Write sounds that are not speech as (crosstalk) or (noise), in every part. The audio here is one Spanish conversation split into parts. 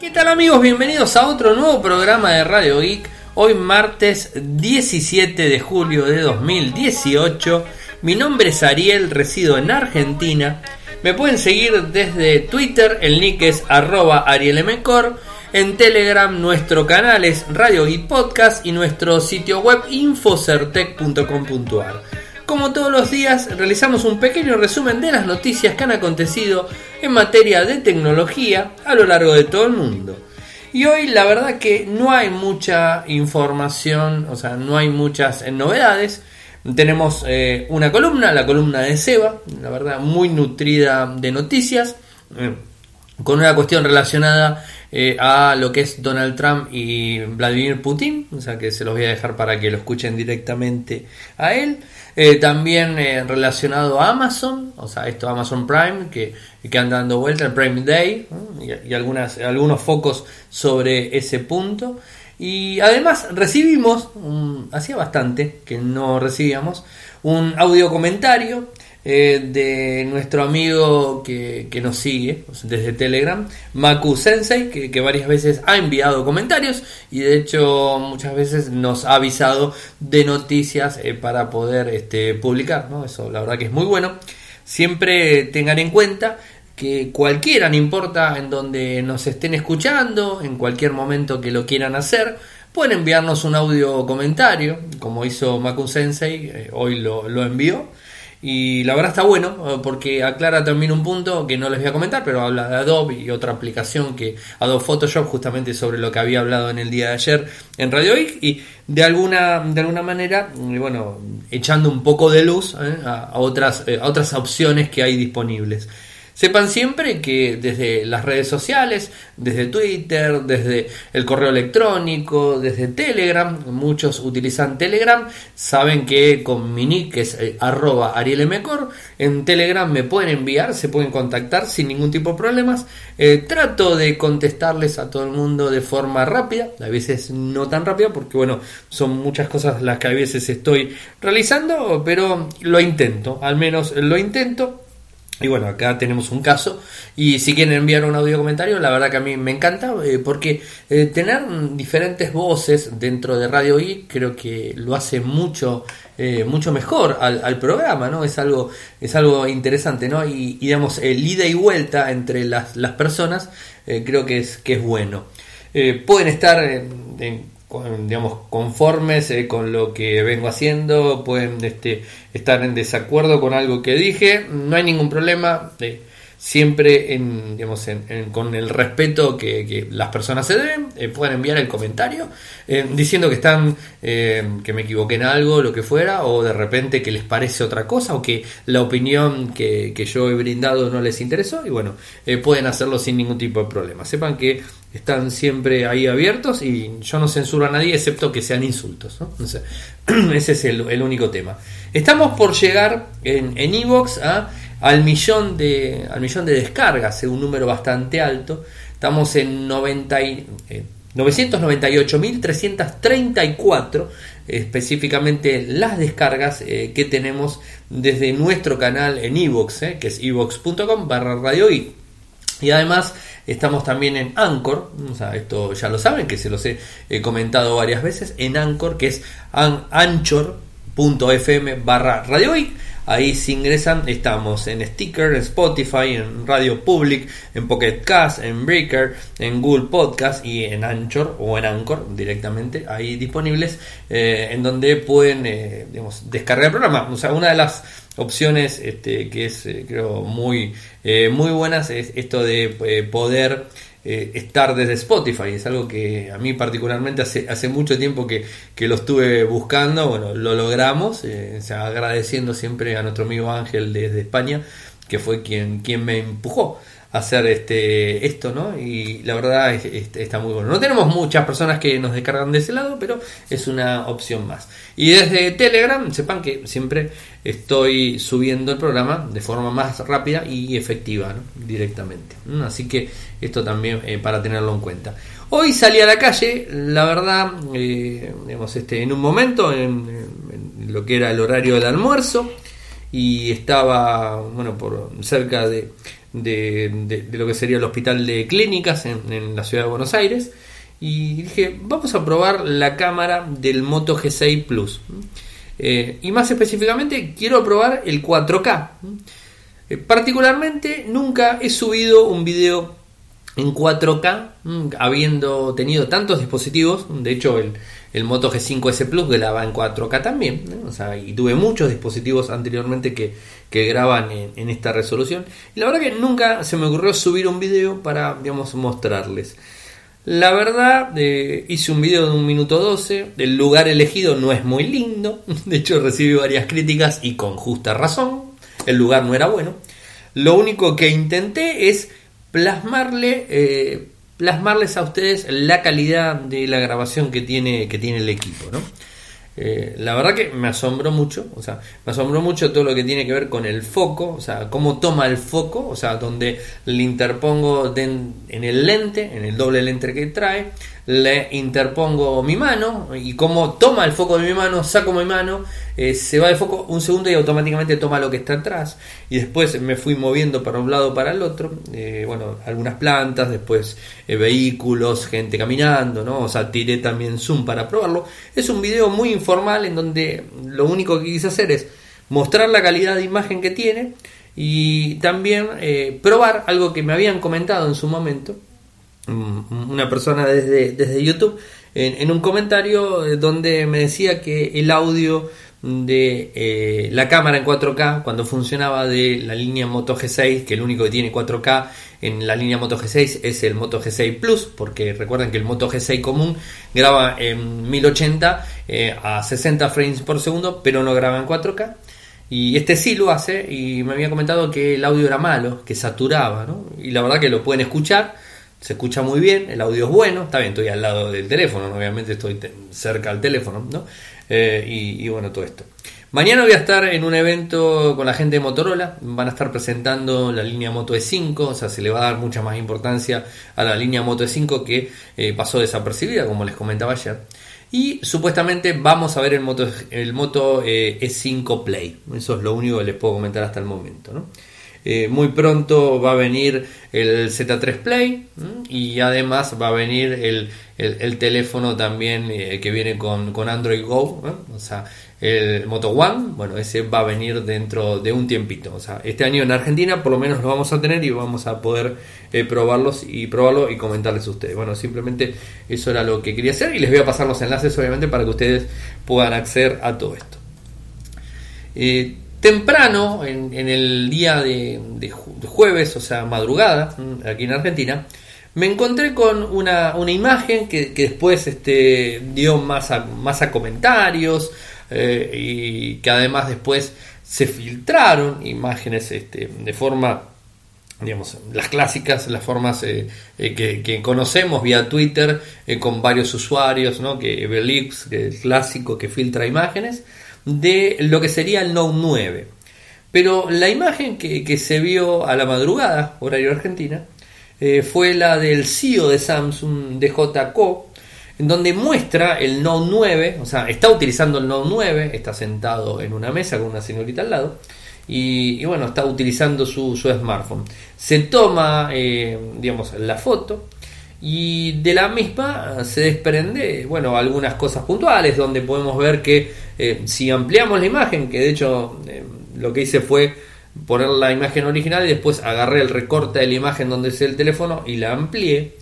¿Qué tal amigos? Bienvenidos a otro nuevo programa de Radio Geek. Hoy martes 17 de julio de 2018. Mi nombre es Ariel, resido en Argentina. Me pueden seguir desde Twitter, el nick es arroba arielmcor. En Telegram nuestro canal es Radio Geek Podcast y nuestro sitio web infocertec.com.ar. Como todos los días, realizamos un pequeño resumen de las noticias que han acontecido en materia de tecnología a lo largo de todo el mundo. Y hoy la verdad que no hay mucha información, o sea, no hay muchas eh, novedades. Tenemos eh, una columna, la columna de Seba, la verdad muy nutrida de noticias, eh, con una cuestión relacionada a lo que es Donald Trump y Vladimir Putin, o sea que se los voy a dejar para que lo escuchen directamente a él. Eh, también eh, relacionado a Amazon, o sea, esto Amazon Prime, que, que anda dando vuelta, el Prime Day, y, algunas, algunos focos sobre ese punto. Y además recibimos, hacía bastante que no recibíamos, un audio comentario eh, de nuestro amigo que, nos sigue desde Telegram, Maku Sensei, que, varias veces ha enviado comentarios y de hecho muchas veces nos ha avisado de noticias eh, para poder este, publicar. ¿no? Eso la verdad que es muy bueno. Siempre tengan en cuenta que cualquiera, no importa en donde nos estén escuchando, en cualquier momento que lo quieran hacer, pueden enviarnos un audio comentario, como hizo Maku Sensei, eh, hoy lo, lo envió. Y la verdad está bueno porque aclara también un punto que no les voy a comentar, pero habla de Adobe y otra aplicación que Adobe Photoshop justamente sobre lo que había hablado en el día de ayer en Radio Geek y de alguna de alguna manera, bueno, echando un poco de luz eh, a, otras eh, a otras opciones que hay disponibles. Sepan siempre que desde las redes sociales, desde Twitter, desde el correo electrónico, desde Telegram, muchos utilizan Telegram, saben que con mi nick es eh, arroba arielmcor, en Telegram me pueden enviar, se pueden contactar sin ningún tipo de problemas. Eh, trato de contestarles a todo el mundo de forma rápida, a veces no tan rápida porque bueno, son muchas cosas las que a veces estoy realizando, pero lo intento, al menos lo intento y bueno, acá tenemos un caso. Y si quieren enviar un audio comentario, la verdad que a mí me encanta, eh, porque eh, tener diferentes voces dentro de Radio I creo que lo hace mucho, eh, mucho mejor al, programa, ¿no? Es algo, es algo interesante, ¿no? Y, digamos, el ida y vuelta entre las, las personas creo que es, que es bueno. pueden estar en digamos, conformes eh, con lo que vengo haciendo, pueden este, estar en desacuerdo con algo que dije, no hay ningún problema. Eh, siempre en, digamos, con el respeto que, las personas se deben, eh, pueden enviar el comentario eh, diciendo que están, eh, que me equivoqué en algo, lo que fuera, o de repente que les parece otra cosa, o que la opinión que, yo he brindado no les interesó, y bueno, pueden hacerlo sin ningún tipo de problema. Sepan que están siempre ahí abiertos y yo no censuro a nadie excepto que sean insultos. (clears throat) ese es el, el, único tema. Estamos por llegar en Evox a al millón de, al millón de descargas, un número bastante alto. Estamos en 90 998.334 eh, específicamente las descargas eh, que tenemos desde nuestro canal en iVoox, eh, que es ivox.com barra radio y, y además estamos también en Anchor, o sea, esto ya lo saben, que se los he, comentado varias veces, en Anchor, que es anchor.fm barra radio Ahí si ingresan estamos en Sticker, en Spotify, en Radio Public, en Pocket Cast, en Breaker, en Google Podcast y en Anchor o en Anchor directamente ahí disponibles eh, en donde pueden eh, descargar el programa. O sea, una de las opciones este, que es eh, creo muy, muy buenas es esto de poder eh, estar desde Spotify. Es algo que a mí particularmente hace, hace mucho tiempo que, lo estuve buscando. Bueno, lo logramos, eh, agradeciendo siempre a nuestro amigo Ángel desde España, que fue quien, quien me empujó hacer este esto, ¿no? Y la verdad está muy bueno. No tenemos muchas personas que nos descargan de ese lado, pero es una opción más. Y desde Telegram, sepan que siempre estoy subiendo el programa de forma más rápida y efectiva. Directamente. Así que esto también eh, para tenerlo en cuenta. Hoy salí a la calle, la verdad, eh, digamos, este, en un momento, en, en lo que era el horario del almuerzo, y estaba, bueno, por cerca de, de, lo que sería el hospital de clínicas en, la ciudad de Buenos Aires. Y dije, vamos a probar la cámara del Moto G6 Plus. Eh, y más específicamente, quiero probar el 4K. Eh, particularmente, nunca he subido un video en 4K, mm, habiendo tenido tantos dispositivos. De hecho, el, el Moto G5S Plus graba en 4K también. O sea, y tuve muchos dispositivos anteriormente que, que graban en, esta resolución. Y la verdad que nunca se me ocurrió subir un video para, digamos, mostrarles. La verdad, eh, hice un video de un minuto 12. El lugar elegido no es muy lindo. (laughs) De hecho, recibí varias críticas y con justa razón. El lugar no era bueno. Lo único que intenté es plasmarle, eh, plasmarles a ustedes la calidad de la grabación que tiene, que tiene el equipo, ¿no? Eh, la verdad que me asombró mucho, o sea, me asombró mucho todo lo que tiene que ver con el foco, o sea, cómo toma el foco, o sea, donde le interpongo en el lente, en el doble lente que trae, le interpongo mi mano y como toma el foco de mi mano, saco mi mano, eh, se va de foco un segundo y automáticamente toma lo que está atrás y después me fui moviendo para un lado para el otro, eh, bueno, algunas plantas, después eh, vehículos, gente caminando, ¿no? O sea, tiré también zoom para probarlo. Es un video muy informal en donde lo único que quise hacer es mostrar la calidad de imagen que tiene y también probar algo que me habían comentado en su momento una persona desde, desde YouTube en, un comentario eh, donde me decía que el audio de eh, la cámara en 4K cuando funcionaba de la línea Moto G6 que el único que tiene 4K en la línea Moto G6 es el Moto G6 Plus porque recuerden que el Moto G6 común graba en 1080 eh, a 60 frames por segundo pero no graba en 4K y este sí lo hace y me había comentado que el audio era malo, que saturaba, ¿no? Y la verdad que lo pueden escuchar se escucha muy bien, el audio es bueno, está bien, estoy al lado del teléfono, obviamente estoy cerca al teléfono, ¿no? Eh, y, bueno, todo esto. Mañana voy a estar en un evento con la gente de Motorola, van a estar presentando la línea Moto E5, o sea, se le va a dar mucha más importancia a la línea Moto E5 que eh, pasó desapercibida, como les comentaba ayer. Y supuestamente vamos a ver el Moto, el Moto E5 eh, e Play, eso es lo único que les puedo comentar hasta el momento. Eh, muy pronto va a venir el Z3 Play y además va a venir el, teléfono también eh, que viene con, Android Go, o sea, el Moto One, bueno, ese va a venir dentro de un tiempito. O sea, este año en Argentina por lo menos lo vamos a tener y vamos a poder eh, probarlos y probarlo y comentarles a ustedes. Bueno, simplemente eso era lo que quería hacer y les voy a pasar los enlaces obviamente para que ustedes puedan acceder a todo esto temprano, en, el día de, jueves, o sea, madrugada, mm, aquí en Argentina, me encontré con una, imagen que, después este, dio más a, más a comentarios eh, y que además después se filtraron imágenes este, de forma, digamos, las clásicas, las formas eh, eh, que, conocemos vía Twitter con varios usuarios, ¿no? que Belix, que es el clásico que filtra imágenes de lo que sería el Note 9. Pero la imagen que, se vio a la madrugada, horario argentina, eh, fue la del CEO de Samsung, DJ Co, en donde muestra el Note 9, o sea, está utilizando el Note 9, está sentado en una mesa con una señorita al lado, y, bueno, está utilizando su, smartphone. Se toma, eh, digamos, la foto, y de la misma se desprende, bueno, algunas cosas puntuales donde podemos ver que eh, si ampliamos la imagen, que de hecho eh, lo que hice fue poner la imagen original y después agarré el recorte de la imagen donde es el teléfono y la amplié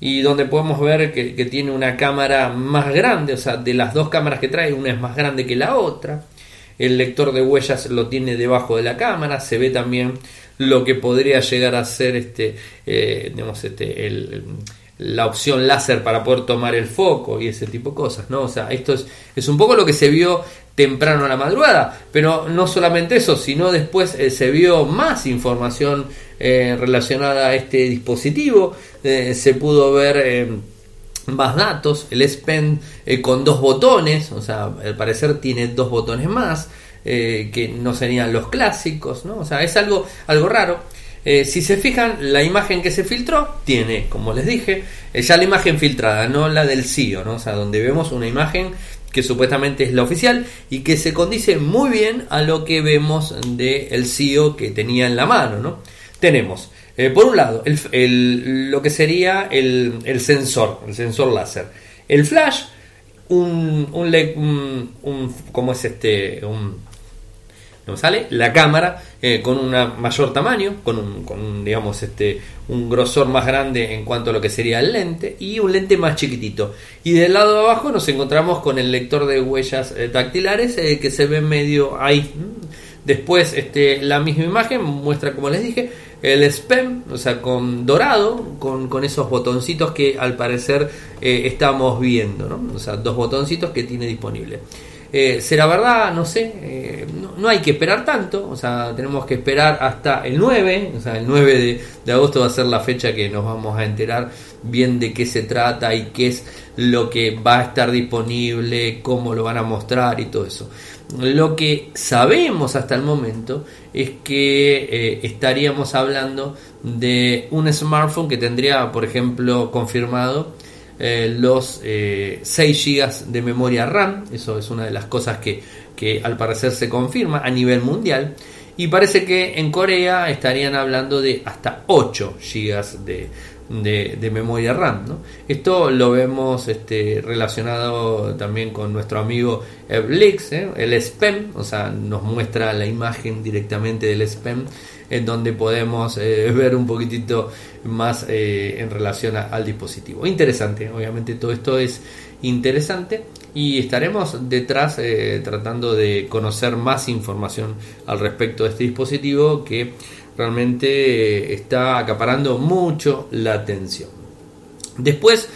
y donde podemos ver que, tiene una cámara más grande, o sea, de las dos cámaras que trae, una es más grande que la otra. El lector de huellas lo tiene debajo de la cámara, se ve también lo que podría llegar a ser este, eh, digamos, este, la opción láser para poder tomar el foco y ese tipo de cosas, ¿no? O sea, esto es, es un poco lo que se vio temprano a la madrugada, pero no solamente eso, sino después eh, se vio más información eh, relacionada a este dispositivo, se pudo ver más datos, el S Pen con dos botones, o sea, al parecer tiene dos botones más, eh, que no serían los clásicos, ¿no? O sea, es algo, algo raro. Eh, si se fijan, la imagen que se filtró tiene, como les dije, eh, ya la imagen filtrada, no la del CEO, ¿no? O sea, donde vemos una imagen que supuestamente es la oficial y que se condice muy bien a lo que vemos del el que tenía en la mano. ¿no? Tenemos, eh, por un lado, el, lo que sería el, el, sensor, el sensor láser, el flash, un, un, un, ¿cómo es este? Un, no sale la cámara eh, con un mayor tamaño, con un, con digamos este un grosor más grande en cuanto a lo que sería el lente y un lente más chiquitito. Y del lado de abajo nos encontramos con el lector de huellas eh, dactilares eh, que se ve medio ahí. Después este, la misma imagen muestra, como les dije, el SPEM, o sea, con dorado, con, con esos botoncitos que al parecer estamos viendo, ¿no? O sea, dos botoncitos que tiene disponible. Eh, ¿Será verdad? No sé. Eh, no, hay que esperar tanto. O sea, tenemos que esperar hasta el 9. O sea, el 9 de, agosto va a ser la fecha que nos vamos a enterar bien de qué se trata y qué es lo que va a estar disponible, cómo lo van a mostrar y todo eso. Lo que sabemos hasta el momento es que eh, estaríamos hablando de un smartphone que tendría, por ejemplo, confirmado eh, los 6 eh, GB de memoria RAM, eso es una de las cosas que, que al parecer se confirma a nivel mundial. Y parece que en Corea estarían hablando de hasta 8 GB de, de, memoria RAM. Esto lo vemos este, relacionado también con nuestro amigo Eblix, ¿eh? el SPEM, o sea, nos muestra la imagen directamente del SPEM, en donde podemos eh, ver un poquitito más eh, en relación al dispositivo. Interesante, obviamente todo esto es interesante y estaremos detrás tratando de conocer más información al respecto de este dispositivo que realmente está acaparando mucho la atención. Después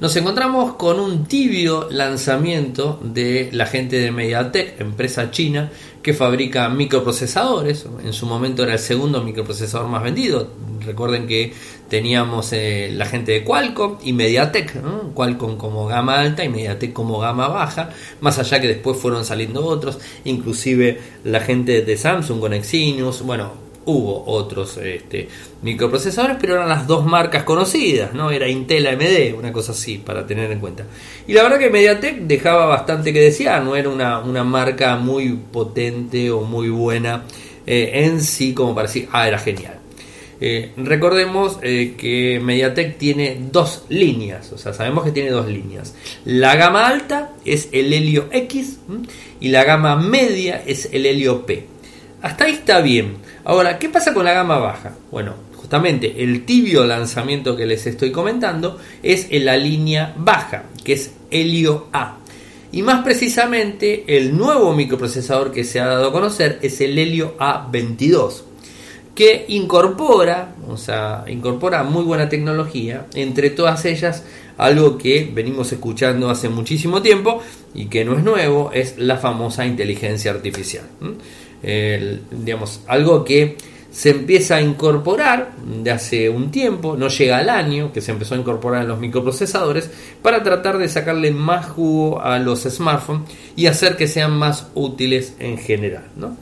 nos encontramos con un tibio lanzamiento de la gente de MediaTek, empresa china que fabrica microprocesadores. En su momento era el segundo microprocesador más vendido. Recuerden que teníamos eh, la gente de Qualcomm y MediaTek, Qualcomm como gama alta y MediaTek como gama baja, más allá que después fueron saliendo otros, inclusive la gente de Samsung con Exynos, bueno, hubo otros este, microprocesadores, pero eran las dos marcas conocidas, ¿no? Era Intel AMD, una cosa así, para tener en cuenta. Y la verdad que MediaTek dejaba bastante que desear, no era una, marca muy potente o muy buena eh, en sí, como para decir, ah, era genial. Eh, recordemos eh, que MediaTek tiene dos líneas, o sea, sabemos que tiene dos líneas. La gama alta es el Helio X y la gama media es el Helio P. Hasta ahí está bien. Ahora, ¿qué pasa con la gama baja? Bueno, justamente el tibio lanzamiento que les estoy comentando es en la línea baja, que es Helio A. Y más precisamente, el nuevo microprocesador que se ha dado a conocer es el Helio A22, que incorpora, o sea, incorpora muy buena tecnología, entre todas ellas algo que venimos escuchando hace muchísimo tiempo y que no es nuevo, es la famosa inteligencia artificial digamos, algo que se empieza a incorporar de hace un tiempo, no llega al año, que se empezó a incorporar en los microprocesadores, para tratar de sacarle más jugo a los smartphones y hacer que sean más útiles en general. ¿no?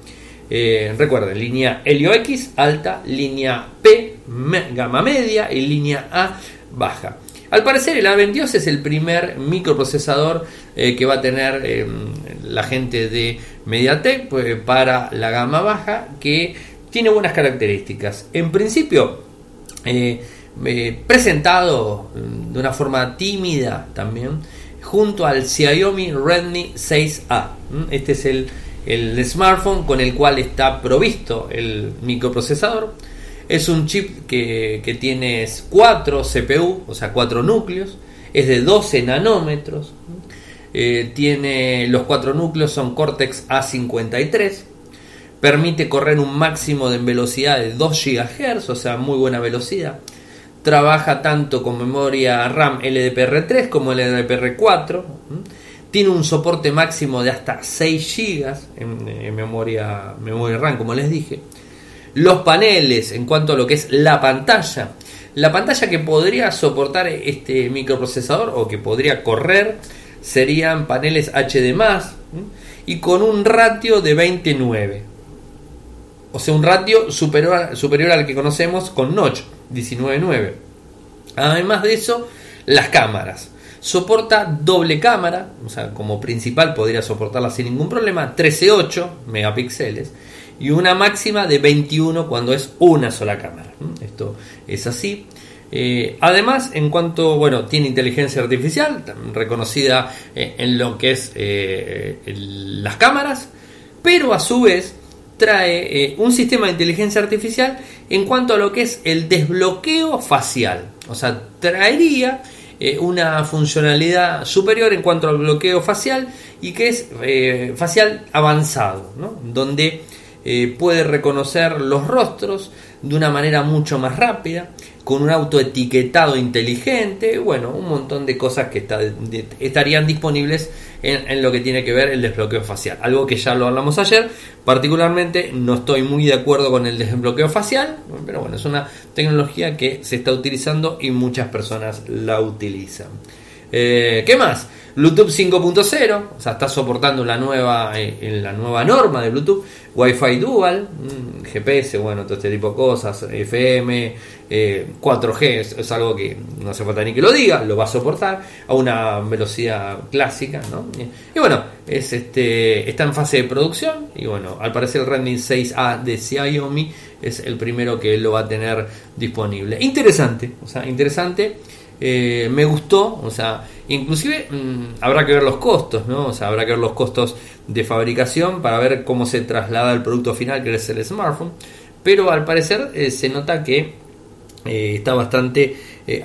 Eh, recuerden, línea Helio X alta, línea P gama media y línea A baja. Al parecer el A22 es el primer microprocesador eh, que va a tener eh, la gente de MediaTek pues, para la gama baja que tiene buenas características. En principio, eh, presentado de una forma tímida también junto al Xiaomi Redmi 6A. Este es el, el smartphone con el cual está provisto el microprocesador es un chip que, tiene 4 CPU, o sea, 4 núcleos. Es de 12 nanómetros. Eh, tiene los 4 núcleos, son Cortex A53. Permite correr un máximo de velocidad de 2 GHz, o sea, muy buena velocidad. Trabaja tanto con memoria RAM LDPR3 como LDPR4. Tiene un soporte máximo de hasta 6 GB en, memoria, memoria RAM, como les dije los paneles en cuanto a lo que es la pantalla. La pantalla que podría soportar este microprocesador o que podría correr serían paneles HD y con un ratio de 29. O sea, un ratio superior, superior al que conocemos con Notch, 19.9. Además de eso, las cámaras. Soporta doble cámara, o sea, como principal podría soportarla sin ningún problema, 13.8 megapíxeles y una máxima de 21 cuando es una sola cámara. Esto es así. Eh, además, en cuanto, bueno, tiene inteligencia artificial, reconocida eh, en lo que es eh, las cámaras, pero a su vez trae un sistema de inteligencia artificial en cuanto a lo que es el desbloqueo facial. O sea, traería una funcionalidad superior en cuanto al bloqueo facial y que es facial avanzado, ¿no? donde puede reconocer los rostros de una manera mucho más rápida, con un autoetiquetado inteligente, bueno, un montón de cosas que estarían disponibles en, lo que tiene que ver el desbloqueo facial. Algo que ya lo hablamos ayer, particularmente no estoy muy de acuerdo con el desbloqueo facial, pero bueno, es una tecnología que se está utilizando y muchas personas la utilizan. Eh, ¿Qué más? Bluetooth 5.0, o sea, está soportando la nueva, eh, la nueva norma de Bluetooth, Wi-Fi Dual, mm, GPS, bueno, todo este tipo de cosas, FM, 4G, eh, es, algo que no hace falta ni que lo diga, lo va a soportar a una velocidad clásica, ¿no? Y, bueno, es este, está en fase de producción y bueno, al parecer el Redmi 6A de Xiaomi es el primero que lo va a tener disponible. Interesante, o sea, interesante. Eh, me gustó, o sea, inclusive mm, habrá que ver los costos, ¿no? Habrá que ver los costos de fabricación para ver cómo se traslada el producto final que es el smartphone, pero al parecer eh, se nota que eh, está bastante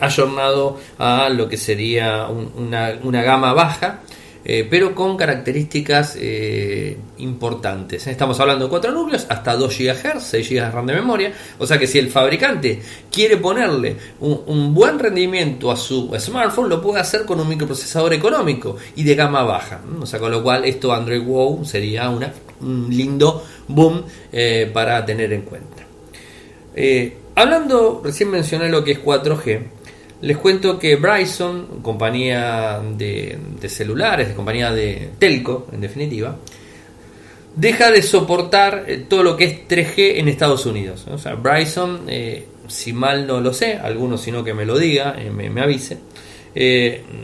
ayornado a lo que sería una, una gama baja eh, pero con características eh, importantes. Estamos hablando de 4 núcleos, hasta 2 GHz, 6 GB de RAM de memoria, o sea que si el fabricante quiere ponerle un, buen rendimiento a su smartphone, lo puede hacer con un microprocesador económico y de gama baja. O sea, con lo cual esto Android Wow sería una, un lindo boom eh, para tener en cuenta. hablando, recién mencioné lo que es 4G. Les cuento que Bryson, compañía de, celulares, de compañía de telco, en definitiva, deja de soportar eh, todo lo que es 3G en Estados Unidos. O sea, Bryson, eh, si mal no lo sé, algunos si no que me lo diga, eh, me, avise.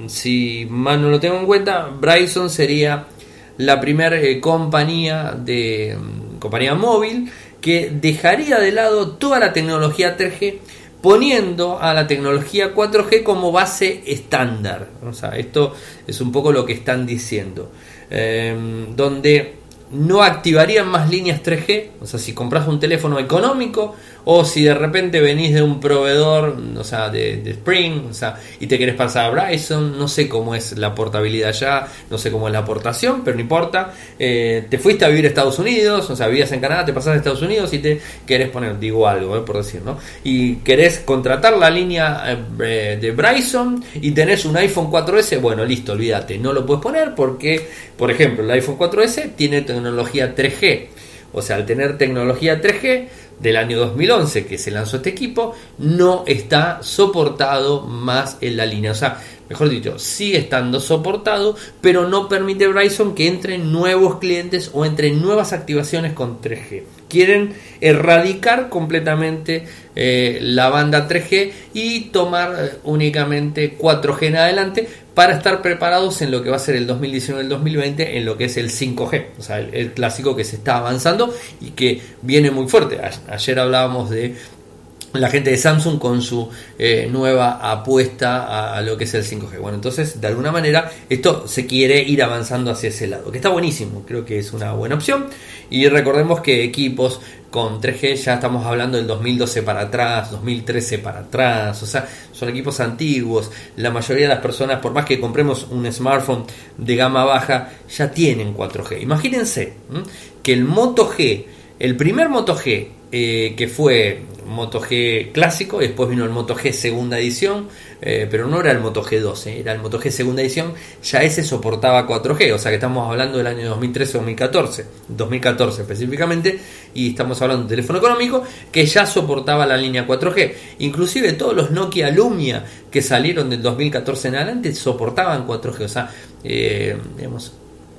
si mal no lo tengo en cuenta, Bryson sería la primera compañía de mm, compañía móvil que dejaría de lado toda la tecnología 3G poniendo a la tecnología 4G como base estándar. O sea, esto es un poco lo que están diciendo. Em, donde no activarían más líneas 3G. O sea, si compras un teléfono económico, o si de repente venís de un proveedor, o sea, de, Spring, o sea, y te querés pasar a Bryson, no sé cómo es la portabilidad ya, no sé cómo es la aportación, pero no importa. Eh, te fuiste a vivir a Estados Unidos, o sea, vivías en Canadá, te pasás a Estados Unidos y te querés poner, digo algo, eh, por decir, ¿no? Y querés contratar la línea eh, de Bryson y tenés un iPhone 4S, bueno, listo, olvídate, no lo puedes poner porque, por ejemplo, el iPhone 4S tiene tecnología 3G. O sea, al tener tecnología 3G, del año 2011 que se lanzó este equipo no está soportado más en la línea. O sea, mejor dicho, sigue estando soportado, pero no permite Bryson que entren nuevos clientes o entren nuevas activaciones con 3G. Quieren erradicar completamente eh, la banda 3G y tomar eh, únicamente 4G en adelante para estar preparados en lo que va a ser el 2019 el 2020 en lo que es el 5G, o sea, el, clásico que se está avanzando y que viene muy fuerte. ayer hablábamos de la gente de Samsung con su eh, nueva apuesta a, lo que es el 5G. Bueno, entonces de alguna manera esto se quiere ir avanzando hacia ese lado, que está buenísimo, creo que es una buena opción. Y recordemos que equipos con 3G ya estamos hablando del 2012 para atrás, 2013 para atrás, o sea, son equipos antiguos. La mayoría de las personas, por más que compremos un smartphone de gama baja, ya tienen 4G. Imagínense que el Moto G, el primer Moto G eh, que fue Moto G clásico, después vino el Moto G segunda edición, eh, pero no era el Moto G 12, era el Moto G segunda edición, ya ese soportaba 4G, o sea que estamos hablando del año 2013-2014, 2014 específicamente, y estamos hablando de teléfono económico que ya soportaba la línea 4G. Inclusive todos los Nokia Lumia que salieron del 2014 en adelante soportaban 4G, o sea, eh, digamos,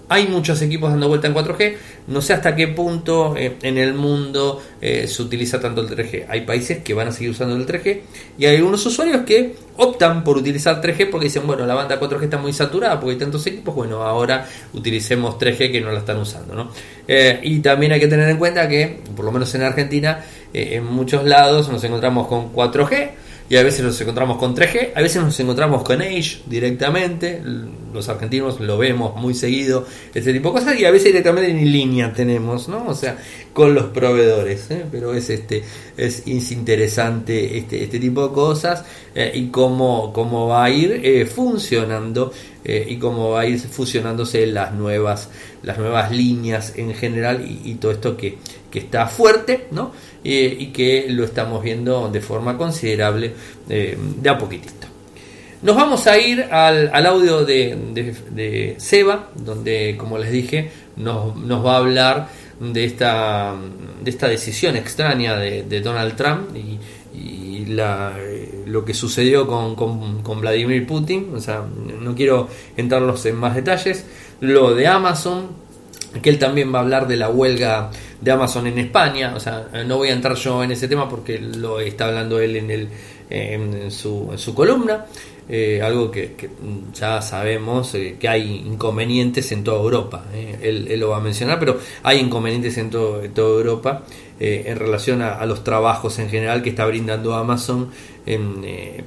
hay muchos equipos dando vuelta en 4G. No sé hasta qué punto eh, en el mundo eh, se utiliza tanto el 3G. Hay países que van a seguir usando el 3G y hay algunos usuarios que optan por utilizar 3G porque dicen, bueno, la banda 4G está muy saturada porque hay tantos equipos, bueno, ahora utilicemos 3G que no la están usando. ¿no? Eh, y también hay que tener en cuenta que, por lo menos en Argentina, en muchos lados nos encontramos con 4G y a veces nos encontramos con 3G, a veces nos encontramos con Age directamente, los argentinos lo vemos muy seguido, este tipo de cosas, y a veces directamente en línea tenemos, ¿no? O sea, con los proveedores, ¿eh? pero es este es, interesante este, este tipo de cosas eh, y cómo, cómo va a ir eh, funcionando y cómo va a ir fusionándose las nuevas las nuevas líneas en general y todo esto que, que está fuerte, ¿no? y que lo estamos viendo de forma considerable eh, de a poquitito. Nos vamos a ir al, audio de, Seba, donde, como les dije, nos, va a hablar de esta, de esta decisión extraña de, Donald Trump y, lo que sucedió con, con, Vladimir Putin. O sea, no quiero entrarlos en más detalles. Lo de Amazon, que él también va a hablar de la huelga de Amazon en España. O sea, no voy a entrar yo en ese tema porque lo está hablando él en, el, en, su, en su columna. Eh, algo que, ya sabemos eh, que hay inconvenientes en toda Europa. Eh. Él, lo va a mencionar, pero hay inconvenientes en, todo, toda Europa en relación a, los trabajos en general que está brindando Amazon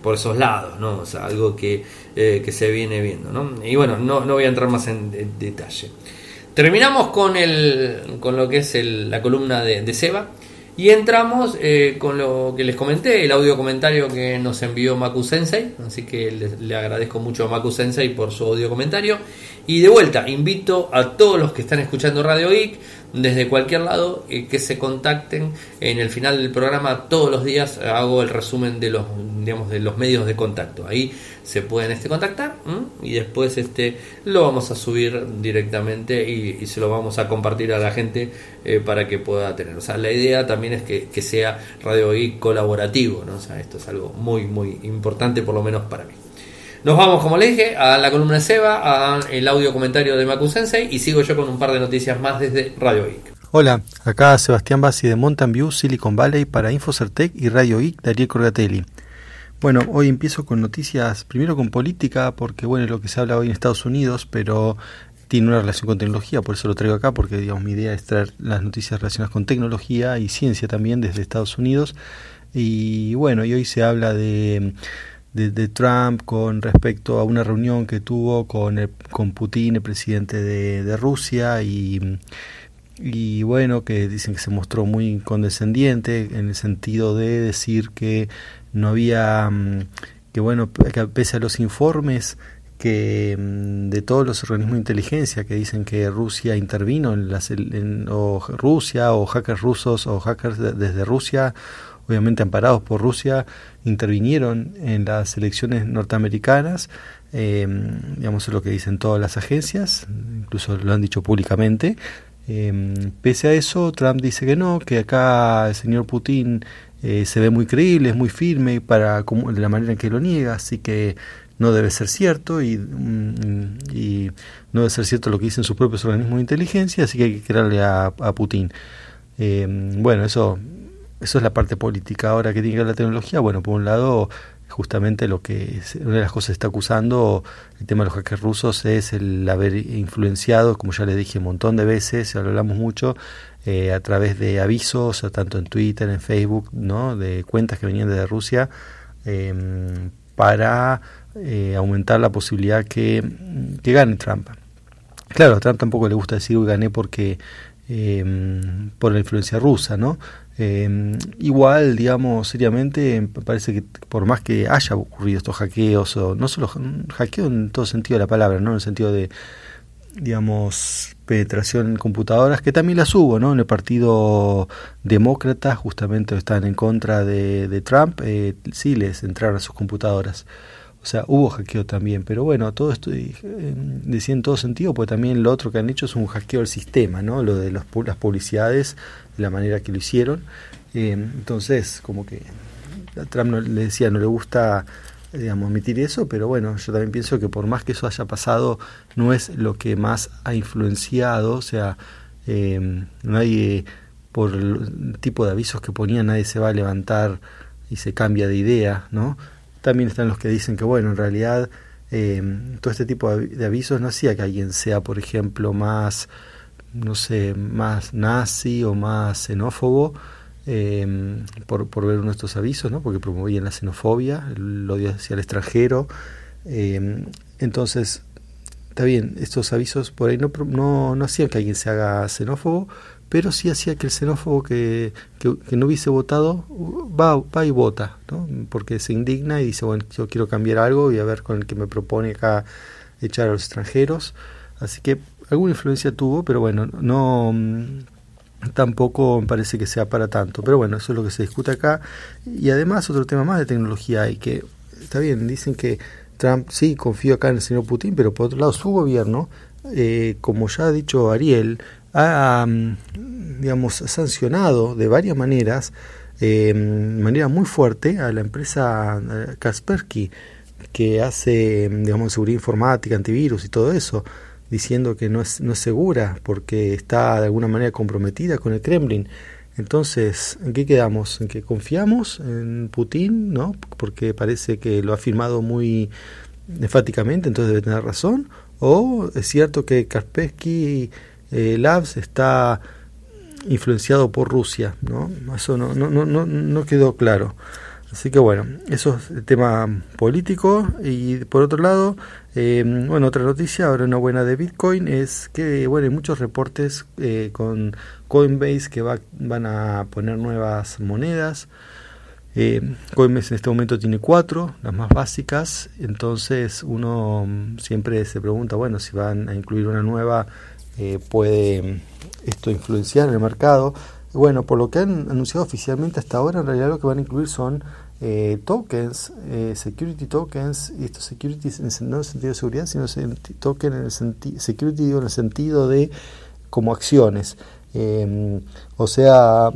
por esos lados, ¿no? O sea, algo que, que se viene viendo, ¿no? Y bueno, no, no voy a entrar más en detalle. Terminamos con, el, con lo que es la columna de, Seba y entramos eh, con lo que les comenté, el audio comentario que nos envió Maku Sensei. Así que le, agradezco mucho a Maku Sensei por su audio comentario. Y de vuelta, invito a todos los que están escuchando Radio Geek desde cualquier lado eh, que se contacten. En el final del programa todos los días hago el resumen de los, digamos, de los medios de contacto. Ahí se pueden este, contactar y después este, lo vamos a subir directamente y, se lo vamos a compartir a la gente eh, para que pueda tener. O sea, la idea también que, sea Radio Geek colaborativo. ¿no? O sea, esto es algo muy, muy importante por lo menos para mí. Nos vamos, como le dije, a la columna de Seba, a el audio comentario de Maku Sensei y sigo yo con un par de noticias más desde Radio Geek. Hola, acá Sebastián Bassi de Mountain View, Silicon Valley para Infocertec y Radio Geek, Darío Corgatelli. Bueno, hoy empiezo con noticias, primero con política, porque bueno, es lo que se habla hoy en Estados Unidos, pero tiene una relación con tecnología, por eso lo traigo acá, porque digamos mi idea es traer las noticias relacionadas con tecnología y ciencia también desde Estados Unidos. Y bueno, y hoy se habla de de, Trump con respecto a una reunión que tuvo con, el, con Putin, el presidente de, Rusia, y, y bueno, que dicen que se mostró muy condescendiente en el sentido de decir que no había, mm, que bueno, que pese a los informes que mm, de todos los organismos de inteligencia que dicen que Rusia intervino en las en, o Rusia o hackers rusos o hackers desde Rusia obviamente amparados por Rusia, intervinieron en las elecciones norteamericanas, eh, digamos es lo que dicen todas las agencias, incluso lo han dicho públicamente. Eh, pese a eso, Trump dice que no, que acá el señor Putin eh, se ve muy creíble, es muy firme para de la manera en que lo niega, así que no debe ser cierto y, mm, y, no debe ser cierto lo que dicen sus propios organismos de inteligencia, así que hay que creerle a, Putin. bueno, eso eso es la parte política. Ahora, que tiene que ver la tecnología? Bueno, por un lado, justamente lo que una de las cosas que está acusando el tema de los hackers rusos es el haber influenciado, como ya le dije un montón de veces, ya lo hablamos mucho, eh, a través de avisos, tanto en Twitter, en Facebook, ¿no? de cuentas que venían desde Rusia, em, para eh, aumentar la posibilidad que, que gane Trump. Claro, a Trump tampoco le gusta decir gané porque em, por la influencia rusa, ¿no? Eh, igual, digamos, seriamente, me parece que por más que haya ocurrido estos hackeos, o no solo hackeo en todo sentido de la palabra, ¿no? En el sentido de, digamos, penetración en computadoras, que también las hubo, ¿no? En el Partido Demócrata, justamente están en contra de, Trump, eh, sí les entraron a sus computadoras. O sea, hubo hackeo también, pero bueno, todo esto eh, decía en todo sentido, porque también lo otro que han hecho es un hackeo del sistema, ¿no? Lo de los, las publicidades la manera que lo hicieron. Eh, entonces, como que Trump le decía, no le gusta digamos, emitir eso, pero bueno, yo también pienso que por más que eso haya pasado, no es lo que más ha influenciado, o sea, eh, nadie, por el tipo de avisos que ponía, nadie se va a levantar y se cambia de idea, ¿no? También están los que dicen que, bueno, en realidad eh, todo este tipo de avisos no hacía que alguien sea, por ejemplo, más, no sé, más nazi o más xenófobo, eh, por, por, ver uno de estos avisos, ¿no? porque promovían la xenofobia, el odio hacia el extranjero. Eh, entonces, está bien, estos avisos por ahí no, no, no hacían que alguien se haga xenófobo, pero sí hacía que el xenófobo que, que, no hubiese votado va, va y vota, ¿no? porque se indigna y dice, bueno, yo quiero cambiar algo y a ver con el que me propone acá echar a los extranjeros. Así que alguna influencia tuvo, pero bueno, no tampoco me parece que sea para tanto. Pero bueno, eso es lo que se discute acá. Y además otro tema más de tecnología hay que, está bien, dicen que Trump sí confío acá en el señor Putin, pero por otro lado su gobierno, eh, como ya ha dicho Ariel, ha, digamos, sancionado de varias maneras, eh, de manera muy fuerte, a la empresa eh, Kaspersky, que hace, digamos, seguridad informática, antivirus y todo eso diciendo que no es, no es segura porque está de alguna manera comprometida con el Kremlin. Entonces, ¿en qué quedamos? ¿En que confiamos en Putin? ¿no? Porque parece que lo ha afirmado muy enfáticamente, entonces debe tener razón. ¿O es cierto que Kaspersky eh, Labs está influenciado por Rusia? ¿no? Eso no, no, no, no quedó claro. Así que bueno, eso es el tema político. Y por otro lado, eh, bueno, otra noticia, ahora una buena de Bitcoin, es que bueno, hay muchos reportes eh, con Coinbase que va, van a poner nuevas monedas. Eh, Coinbase en este momento tiene cuatro, las más básicas. Entonces uno siempre se pregunta, bueno, si van a incluir una nueva, ¿puede esto influenciar el mercado? Bueno, por lo que han anunciado oficialmente hasta ahora, en realidad lo que van a incluir son eh, tokens, eh, security tokens, y estos securities en, no en el sentido de seguridad, sino token en el security en el sentido de como acciones. Em, o sea,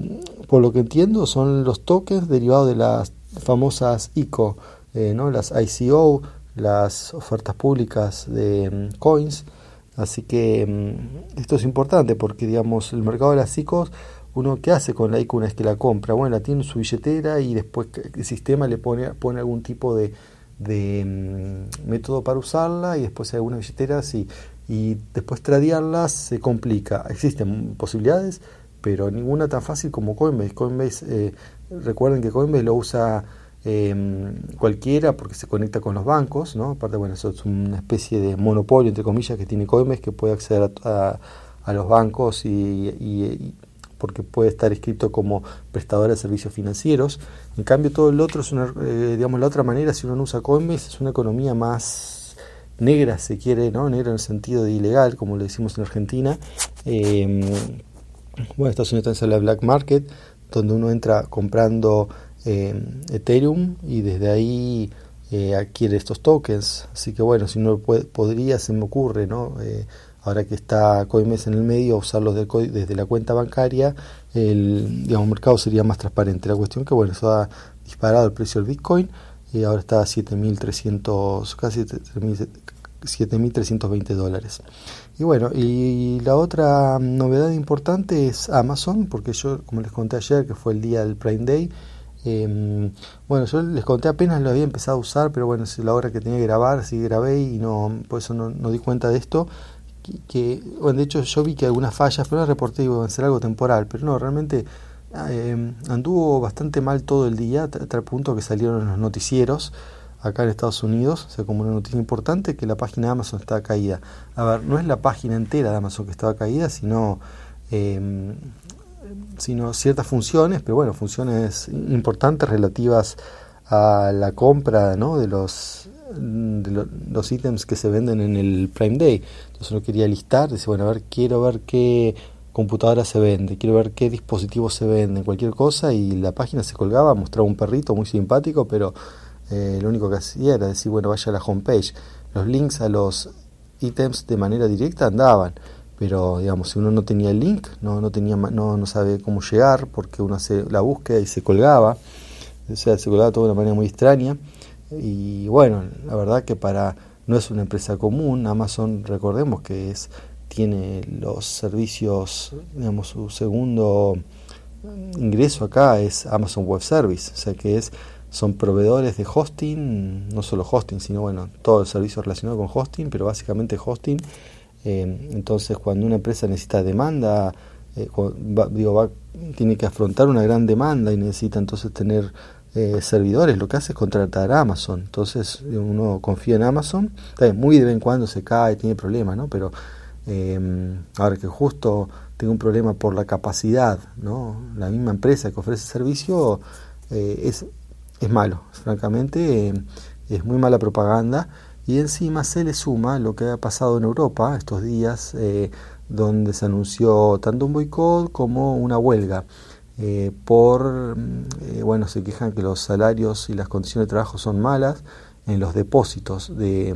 por lo que entiendo, son los tokens derivados de las famosas ICO, eh, ¿no? las ICO, las ofertas públicas de em, coins. Así que em, esto es importante porque, digamos, el mercado de las ICOs uno qué hace con la ICO una vez que la compra, bueno, la tiene en su billetera y después el sistema le pone, pone algún tipo de, de mm, método para usarla y después hay algunas billeteras y, y después tradearlas se complica. Existen posibilidades, pero ninguna tan fácil como Coinbase. Coinbase, eh, recuerden que Coinbase lo usa eh, cualquiera porque se conecta con los bancos, ¿no? Aparte, bueno, eso es una especie de monopolio, entre comillas, que tiene Coinbase que puede acceder a, los bancos y porque puede estar escrito como prestador de servicios financieros. En cambio, todo el otro es una, eh, digamos, la otra manera, si uno no usa Coinbase, es una economía más negra, se quiere, ¿no? Negra en el sentido de ilegal, como le decimos en Argentina. Eh, bueno, Estados Unidos también la black market, donde uno entra comprando eh, Ethereum y desde ahí eh, adquiere estos tokens. Así que bueno, si uno puede, podría, se me ocurre, ¿no? ahora que está Coinbase en el medio, usarlos desde la cuenta bancaria, el digamos, mercado sería más transparente. La cuestión que, bueno, eso ha disparado el precio del Bitcoin y ahora está a 7.300, casi 7.320 dólares. Y bueno, y la otra novedad importante es Amazon, porque yo, como les conté ayer, que fue el día del Prime Day, eh, bueno, yo les conté apenas lo había empezado a usar, pero bueno, es la hora que tenía que grabar, así grabé y no, por eso no, di cuenta de esto que, bueno, de hecho yo vi que algunas fallas, pero las reporté iban a ser algo temporal, pero no, realmente eh, anduvo bastante mal todo el día, hasta el punto que salieron los noticieros acá en Estados Unidos, o sea, como una noticia importante, que la página de Amazon estaba caída. A ver, no es la página entera de Amazon que estaba caída, sino, eh, sino ciertas funciones, pero bueno, funciones importantes relativas a la compra ¿no? de los los ítems que se venden en el Prime Day. Entonces uno quería listar, dice, bueno, a ver, quiero ver qué computadora se vende, quiero ver qué dispositivos se venden, cualquier cosa, y la página se colgaba, mostraba un perrito muy simpático, pero eh, lo único que hacía era decir, bueno, vaya a la homepage. Los links a los ítems de manera directa andaban, pero digamos, si uno no tenía el link, no, no, tenía, no, no sabe cómo llegar, porque uno hace la búsqueda y se colgaba, o sea, se colgaba todo de una manera muy extraña. Y bueno, la verdad que para no es una empresa común, Amazon recordemos que es tiene los servicios, digamos, su segundo ingreso acá es Amazon Web Service, o sea que es son proveedores de hosting, no solo hosting, sino bueno, todo el servicio relacionado con hosting, pero básicamente hosting. Eh, entonces, cuando una empresa necesita demanda, eh, digo, tiene que afrontar una gran demanda y necesita entonces tener eh, servidores, lo que hace es contratar a Amazon. Entonces, uno confía en Amazon, muy de vez en cuando se cae, tiene problemas, ¿no? Pero ahora que justo tengo un problema por la capacidad, ¿no? La misma empresa que ofrece servicio es es malo, francamente, eh, es muy mala propaganda y encima se le suma lo que ha pasado en Europa estos días, eh, donde se anunció tanto un boicot como una huelga. Eh, por, bueno, se quejan que los salarios y las condiciones de trabajo son malas en los depósitos de,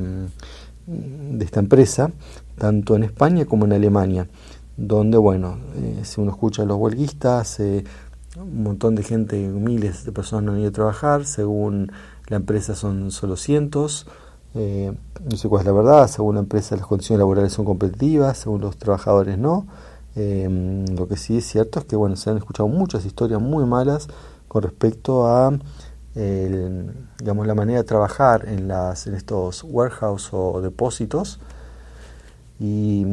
mm, de esta empresa, tanto en España como en Alemania, donde, bueno, si uno escucha a los huelguistas, un montón de gente, miles de personas no han ido a trabajar, según la empresa son solo cientos, eh, no sé cuál es la verdad, según la empresa las condiciones laborales son competitivas, según los trabajadores no. Eh, lo que sí es cierto es que bueno, se han escuchado muchas historias muy malas con respecto a digamos, la manera de trabajar en, las, en estos warehouse o depósitos y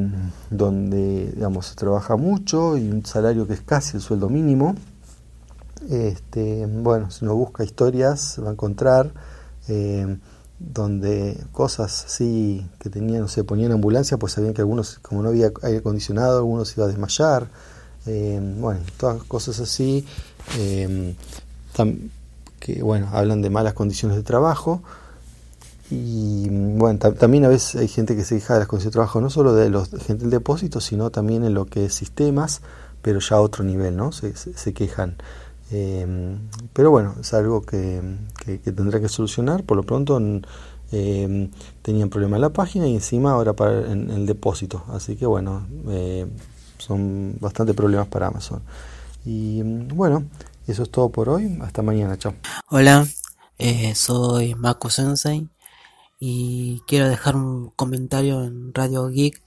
donde digamos, se trabaja mucho y un salario que es casi el sueldo mínimo este, bueno, si uno busca historias, va a encontrar eh, donde cosas así que tenían, se ponían en ambulancia, pues sabían que algunos, como no había aire acondicionado, algunos iba a desmayar. Eh, bueno, todas cosas así eh, que, bueno, hablan de malas condiciones de trabajo. Y bueno, también a veces hay gente que se queja de las condiciones de trabajo, no solo de los gente del depósito, sino también en lo que es sistemas, pero ya a otro nivel, ¿no? se, se quejan. Eh, pero bueno, es algo que, que, tendrá que solucionar. Por lo pronto eh, tenían problema en la página y encima ahora para en, el depósito. Así que bueno, eh, son bastante problemas para Amazon. Y bueno, eso es todo por hoy. Hasta mañana, chao. Hola, soy Mako Sensei y quiero dejar un comentario en Radio Geek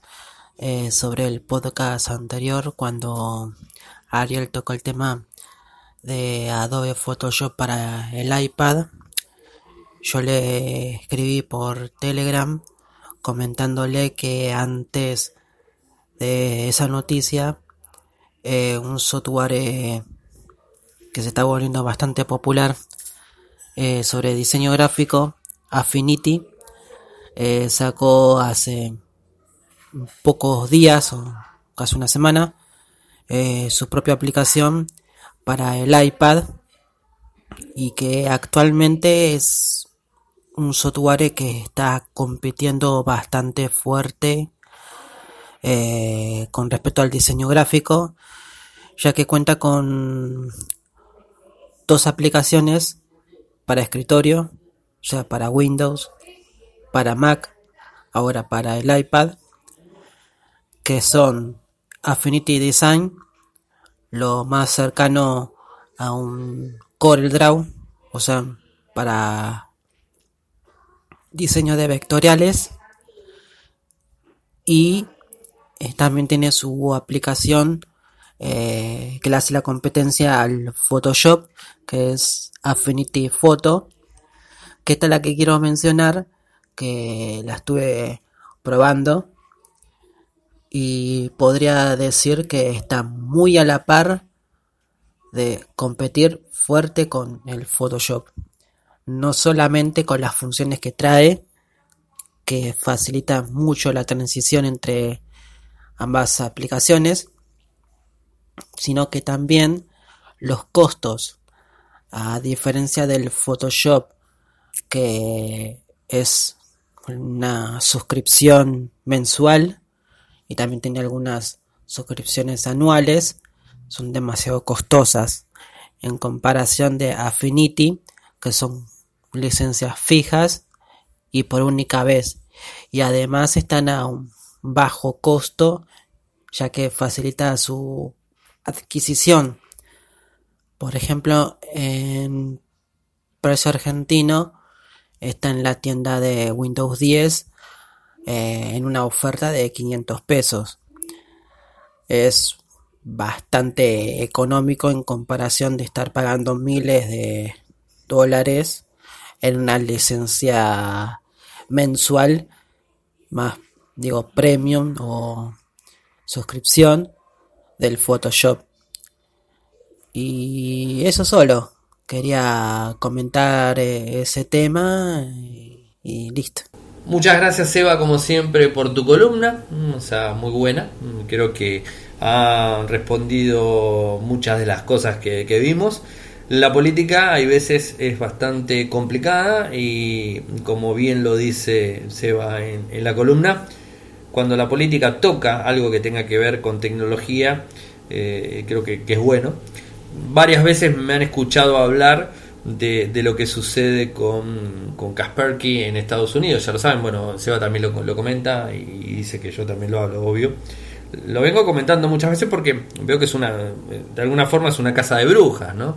sobre el podcast anterior cuando Ariel tocó el tema de Adobe Photoshop para el iPad. Yo le escribí por Telegram comentándole que antes de esa noticia eh, un software eh, que se está volviendo bastante popular eh, sobre diseño gráfico, Affinity, sacó hace pocos días o casi una semana su propia aplicación para el iPad y que actualmente es un software que está compitiendo bastante fuerte eh, con respecto al diseño gráfico ya que cuenta con dos aplicaciones para escritorio sea para Windows para Mac ahora para el iPad que son Affinity Design lo más cercano a un Draw, o sea, para diseño de vectoriales. Y eh, también tiene su aplicación eh, que le hace la competencia al Photoshop, que es Affinity Photo, que esta es la que quiero mencionar, que la estuve probando y podría decir que está muy a la par de competir fuerte con el Photoshop. No solamente con las funciones que trae, que facilita mucho la transición entre ambas aplicaciones, sino que también los costos, a diferencia del Photoshop, que es una suscripción mensual, y también tiene algunas suscripciones anuales, son demasiado costosas en comparación de Affinity, que son licencias fijas y por única vez. Y además están a un bajo costo, ya que facilita su adquisición. Por ejemplo, en precio argentino está en la tienda de Windows 10 eh, en una oferta de 500 pesos. Es bastante económico en comparación de estar pagando miles de dólares en una licencia mensual más digo premium o suscripción del Photoshop. Y eso solo. Quería comentar eh, ese tema y, listo Muchas gracias Eva como siempre por tu columna, o sea, muy buena. Creo que ha respondido muchas de las cosas que, vimos. La política hay veces es bastante complicada y como bien lo dice Seba en, en la columna, cuando la política toca algo que tenga que ver con tecnología, eh, creo que, es bueno. Varias veces me han escuchado hablar de, lo que sucede con, con Kasperky en Estados Unidos. Ya lo saben, bueno, Seba también lo, lo comenta y dice que yo también lo hablo, obvio. Lo vengo comentando muchas veces porque veo que es una, de alguna forma es una casa de brujas, ¿no?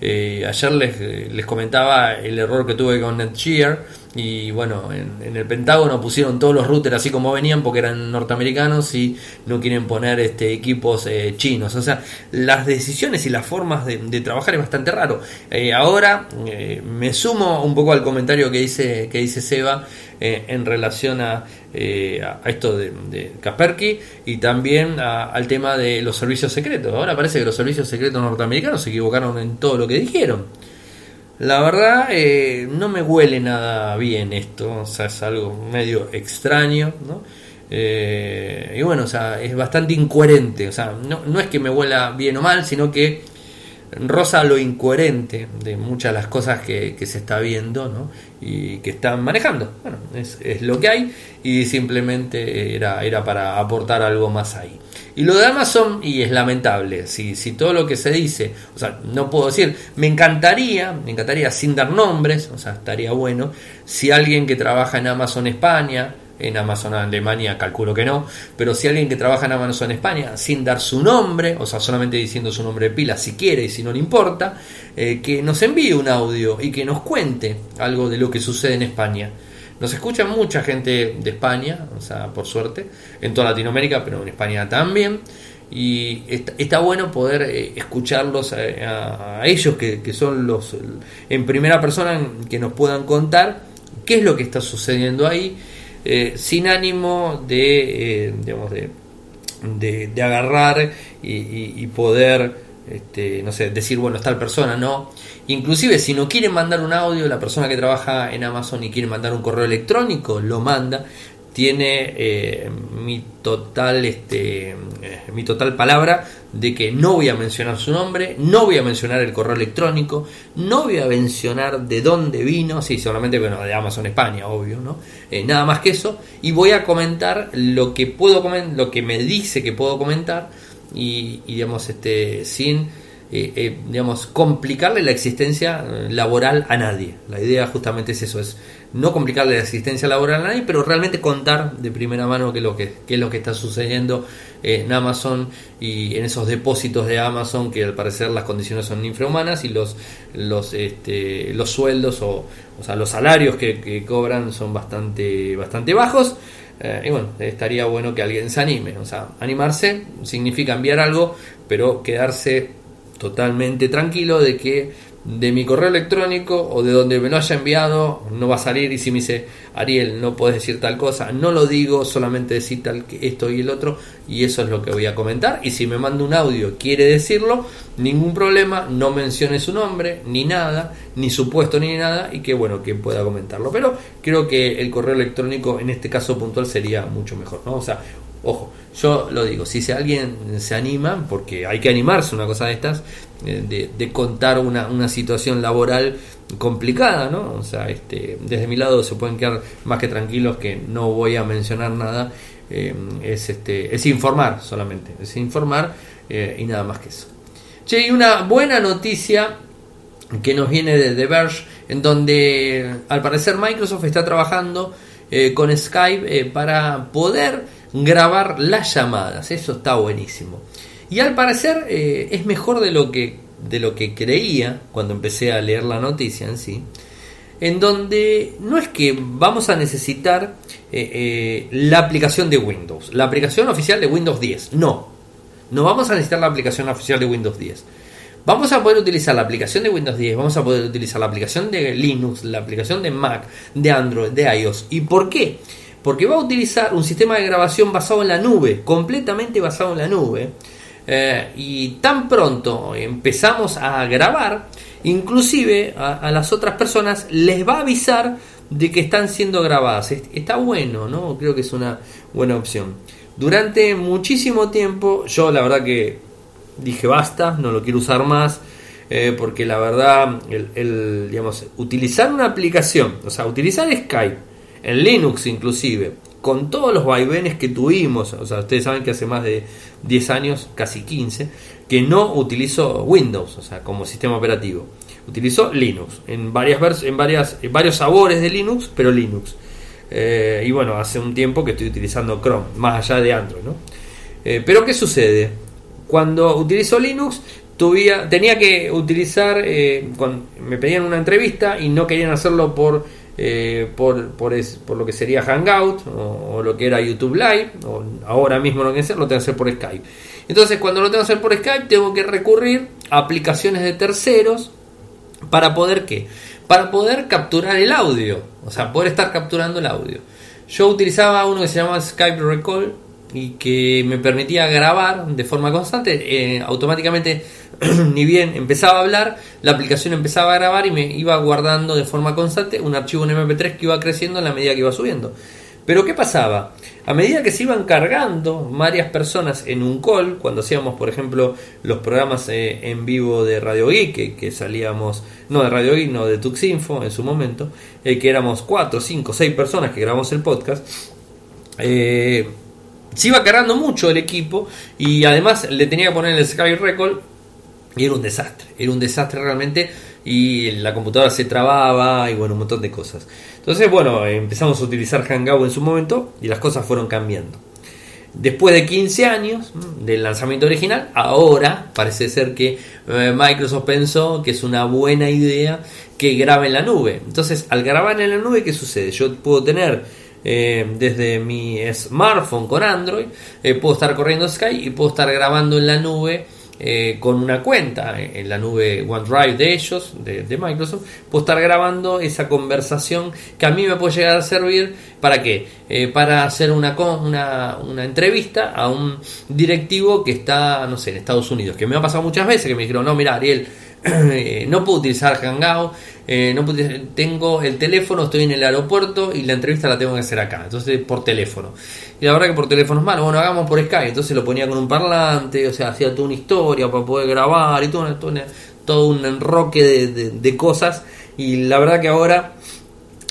Eh, ayer les, les, comentaba el error que tuve con NetGear y bueno, en, el Pentágono pusieron todos los routers así como venían porque eran norteamericanos y no quieren poner este, equipos eh, chinos. O sea, las decisiones y las formas de, trabajar es bastante raro. Eh, ahora me sumo un poco al comentario que dice, que dice Seba en relación a eh, a esto de, de Kasperky y también al tema de los servicios secretos. Ahora parece que los servicios secretos norteamericanos se equivocaron en todo lo que dijeron. La verdad, eh, no me huele nada bien esto, o sea, es algo medio extraño, ¿no? Eh, y bueno, o sea, es bastante incoherente, o sea, no, no es que me huela bien o mal, sino que rosa lo incoherente de muchas de las cosas que, se está viendo ¿no? y que están manejando. Bueno, es, lo que hay y simplemente era, era para aportar algo más ahí. Y lo de Amazon, y es lamentable, si, si todo lo que se dice, o sea, no puedo decir, me encantaría, me encantaría sin dar nombres, o sea, estaría bueno, si alguien que trabaja en Amazon España, en Amazon Alemania calculo que no, pero si alguien que trabaja en Amazon España sin dar su nombre, o sea, solamente diciendo su nombre de pila si quiere y si no le importa, eh, que nos envíe un audio y que nos cuente algo de lo que sucede en España. Nos escucha mucha gente de España, o sea, por suerte, en toda Latinoamérica, pero en España también. Y está, bueno poder eh, escucharlos a, ellos, que, son los en primera persona, que nos puedan contar qué es lo que está sucediendo ahí eh, sin ánimo de, eh, digamos, de, agarrar y, poder, este, no sé, decir, bueno, tal persona, no. Inclusive si no quieren mandar un audio, la persona que trabaja en Amazon y quiere mandar un correo electrónico, lo manda tiene eh, mi total este eh, mi total palabra de que no voy a mencionar su nombre, no voy a mencionar el correo electrónico, no voy a mencionar de dónde vino, sí, solamente bueno, de Amazon España, obvio, ¿no? Eh, nada más que eso, y voy a comentar lo que puedo comentar, lo que me dice que puedo comentar, y, digamos, este, sin digamos, complicarle la existencia laboral a nadie. La idea justamente es eso, es no complicarle la asistencia laboral a nadie, pero realmente contar de primera mano qué es lo que, es lo que está sucediendo en Amazon y en esos depósitos de Amazon que al parecer las condiciones son infrahumanas y los los este, los sueldos o, o sea los salarios que, cobran son bastante bastante bajos eh, y bueno estaría bueno que alguien se anime. O sea animarse significa enviar algo pero quedarse totalmente tranquilo de que de mi correo electrónico o de donde me lo haya enviado no va a salir. Y si me dice Ariel no puedes decir tal cosa no lo digo solamente decir tal que esto y el otro y eso es lo que voy a comentar. Y si me manda un audio quiere decirlo ningún problema no mencione su nombre ni nada ni su puesto ni nada y que bueno que pueda comentarlo. Pero creo que el correo electrónico en este caso puntual sería mucho mejor no o sea ojo yo lo digo, si alguien se anima, porque hay que animarse una cosa de estas, eh, de, contar una, una, situación laboral complicada, ¿no? O sea, este, desde mi lado se pueden quedar más que tranquilos que no voy a mencionar nada, eh, es, este, es informar solamente, es informar eh, y nada más que eso. Che, y una buena noticia que nos viene de The Verge, en donde al parecer Microsoft está trabajando con Skype para poder grabar las llamadas. Eso está buenísimo. Y al parecer eh, es mejor de lo, que, de lo que creía cuando empecé a leer la noticia en sí. en donde no es que vamos a necesitar eh, eh, la aplicación de Windows, la aplicación oficial de Windows 10, no, no vamos a necesitar la aplicación oficial de Windows 10. Vamos a poder utilizar la aplicación de Windows 10, vamos a poder utilizar la aplicación de Linux, la aplicación de Mac, de Android, de iOS. ¿Y por qué? Porque va a utilizar un sistema de grabación basado en la nube, completamente basado en la nube. Eh, y tan pronto empezamos a grabar, inclusive a, las otras personas les va a avisar de que están siendo grabadas. Está bueno, ¿no? Creo que es una buena opción. Durante muchísimo tiempo, yo la verdad que dije basta, no lo quiero usar más. Eh, porque la verdad, el, digamos, utilizar una aplicación, o sea, utilizar Skype en Linux inclusive, con todos los vaivenes que tuvimos, o sea, ustedes saben que hace más de 10 años, casi 15, que no utilizo Windows, o sea, como sistema operativo. Utilizo Linux en varias en varias varios sabores de Linux, pero Linux. Eh, y bueno, hace un tiempo que estoy utilizando Chrome, más allá de Android, ¿no? Eh, pero ¿qué sucede? Cuando utilizo Linux, tenía que utilizar, eh, me pedían una entrevista y no querían hacerlo por, eh, por, por, por, lo que sería Hangout o, lo que era YouTube Live, o ahora mismo lo que hacer, lo tengo que hacer por Skype. Entonces, cuando lo tengo que hacer por Skype, tengo que recurrir a aplicaciones de terceros para poder qué? Para poder capturar el audio, o sea, poder estar capturando el audio. Yo utilizaba uno que se llama Skype Recall, y que me permitía grabar de forma constante, eh, automáticamente, (clears throat) ni bien empezaba a hablar, la aplicación empezaba a grabar y me iba guardando de forma constante un archivo en MP3 que iba creciendo en la medida que iba subiendo. Pero ¿qué pasaba? A medida que se iban cargando varias personas en un call, cuando hacíamos, por ejemplo, los programas eh, en vivo de Radio Geek, que, salíamos, no de Radio Geek, no de Tuxinfo en su momento, eh, que éramos 4, 5, 6 personas que grabamos el podcast, eh, se iba cargando mucho el equipo y además le tenía que poner el Sky Record y era un desastre, era un desastre realmente y la computadora se trababa y bueno, un montón de cosas. Entonces, bueno, empezamos a utilizar Hangout en su momento y las cosas fueron cambiando. Después de 15 años del lanzamiento original, ahora parece ser que eh, Microsoft pensó que es una buena idea que grabe en la nube. Entonces, al grabar en la nube, ¿qué sucede? Yo puedo tener eh, desde mi smartphone con Android, eh, puedo estar corriendo Skype y puedo estar grabando en la nube eh, con una cuenta en la nube OneDrive de ellos, de, Microsoft, puedo estar grabando esa conversación que a mí me puede llegar a servir para qué? para hacer una, una, una, entrevista a un directivo que está, no sé, en Estados Unidos, que me ha pasado muchas veces, que me dijeron, no, mira, Ariel, no puedo utilizar Hangout, eh, no tengo el teléfono, estoy en el aeropuerto y la entrevista la tengo que hacer acá, entonces por teléfono. Y la verdad que por teléfono es malo, bueno, hagamos por Skype, entonces lo ponía con un parlante, o sea, hacía toda una historia para poder grabar y todo, todo, un enroque de cosas. Y la verdad que ahora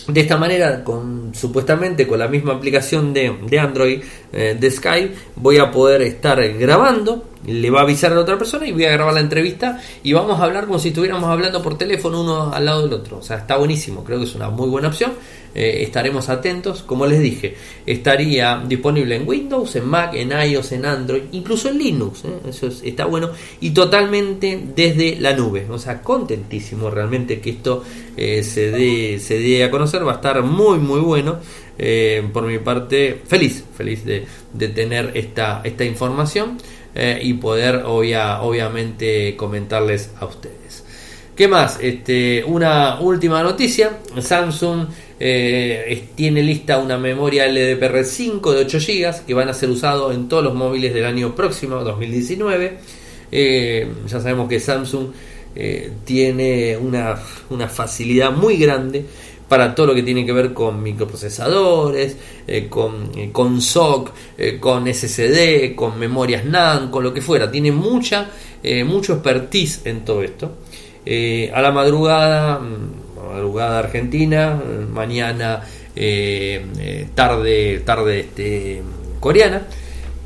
de esta manera, con, supuestamente con la misma aplicación de, de Android eh, de Skype, voy a poder estar grabando, le va a avisar a la otra persona y voy a grabar la entrevista y vamos a hablar como si estuviéramos hablando por teléfono uno al lado del otro. O sea, está buenísimo, creo que es una muy buena opción. Eh, estaremos atentos. Como les dije, estaría disponible en Windows, en Mac, en iOS, en Android, incluso en Linux. ¿eh? Eso está bueno. Y totalmente desde la nube. O sea, contentísimo realmente que esto eh, se, dé, se dé a conocer. Va a estar muy, muy bueno. por mi parte, feliz, feliz de, de tener esta, esta información y poder obviamente comentarles a ustedes. ¿Qué más? Este, una última noticia. Samsung eh, tiene lista una memoria LDPR5 de 8 GB que van a ser usados en todos los móviles del año próximo, 2019. Eh, ya sabemos que Samsung eh, tiene una, una, facilidad muy grande para todo lo que tiene que ver con microprocesadores, con, con SOC, con SSD, con memorias NAND, con lo que fuera. Tiene mucha, mucho expertise en todo esto. a la madrugada mm, madrugada argentina, mañana eh, eh, tarde, tarde este, coreana.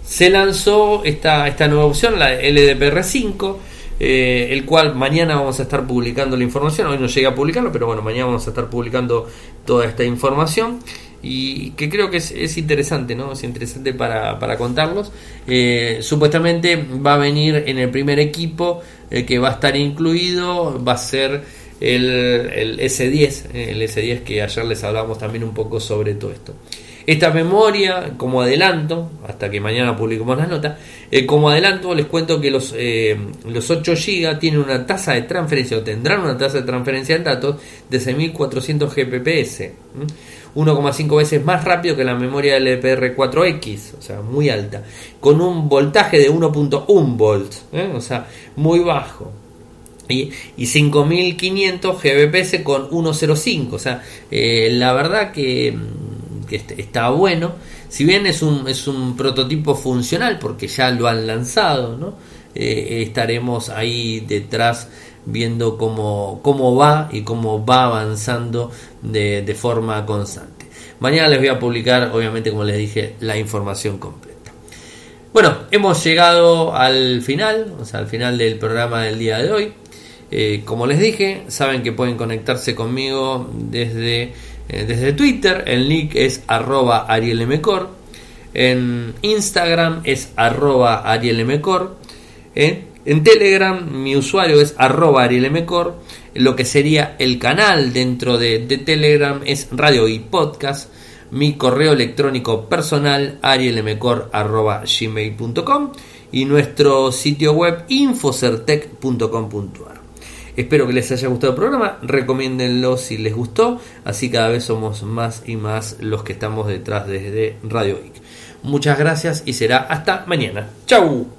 Se lanzó esta, esta nueva opción, la LDPR5, eh, el cual mañana vamos a estar publicando la información. Hoy no llegué a publicarlo, pero bueno, mañana vamos a estar publicando toda esta información y que creo que es, interesante, ¿no? Es interesante para, para contarlos. supuestamente va a venir en el primer equipo que va a estar incluido, va a ser el, S10, el S10 que ayer les hablábamos también un poco sobre todo esto. Esta memoria, como adelanto, hasta que mañana publiquemos las notas, eh, como adelanto les cuento que los, eh, los 8 GB tienen una tasa de transferencia o tendrán una tasa de transferencia de datos de 6400 Gbps, 1,5 veces más rápido que la memoria LPR4X, o sea, muy alta, con un voltaje de 1.1 volts, ¿eh? o sea, muy bajo y, 5500 Gbps con 1.05. O sea, la verdad que, está bueno. Si bien es un, es un prototipo funcional, porque ya lo han lanzado, ¿no? Eh, estaremos ahí detrás viendo cómo, cómo va y cómo va avanzando de, de forma constante. Mañana les voy a publicar, obviamente, como les dije, la información completa. Bueno, hemos llegado al final, o sea, al final del programa del día de hoy. Eh, como les dije, saben que pueden conectarse conmigo desde, eh, desde Twitter. El nick es arroba arielmcor. En Instagram es arroba arielmcor. Eh, en Telegram mi usuario es arroba arielmcor. Lo que sería el canal dentro de, Telegram es Radio y Podcast. Mi correo electrónico personal arielmcor.gmail.com y nuestro sitio web infocertec.com.ar. Espero que les haya gustado el programa, recomiéndenlo si les gustó, así cada vez somos más y más los que estamos detrás desde Radio Geek. Muchas gracias y será hasta mañana. ¡Chau!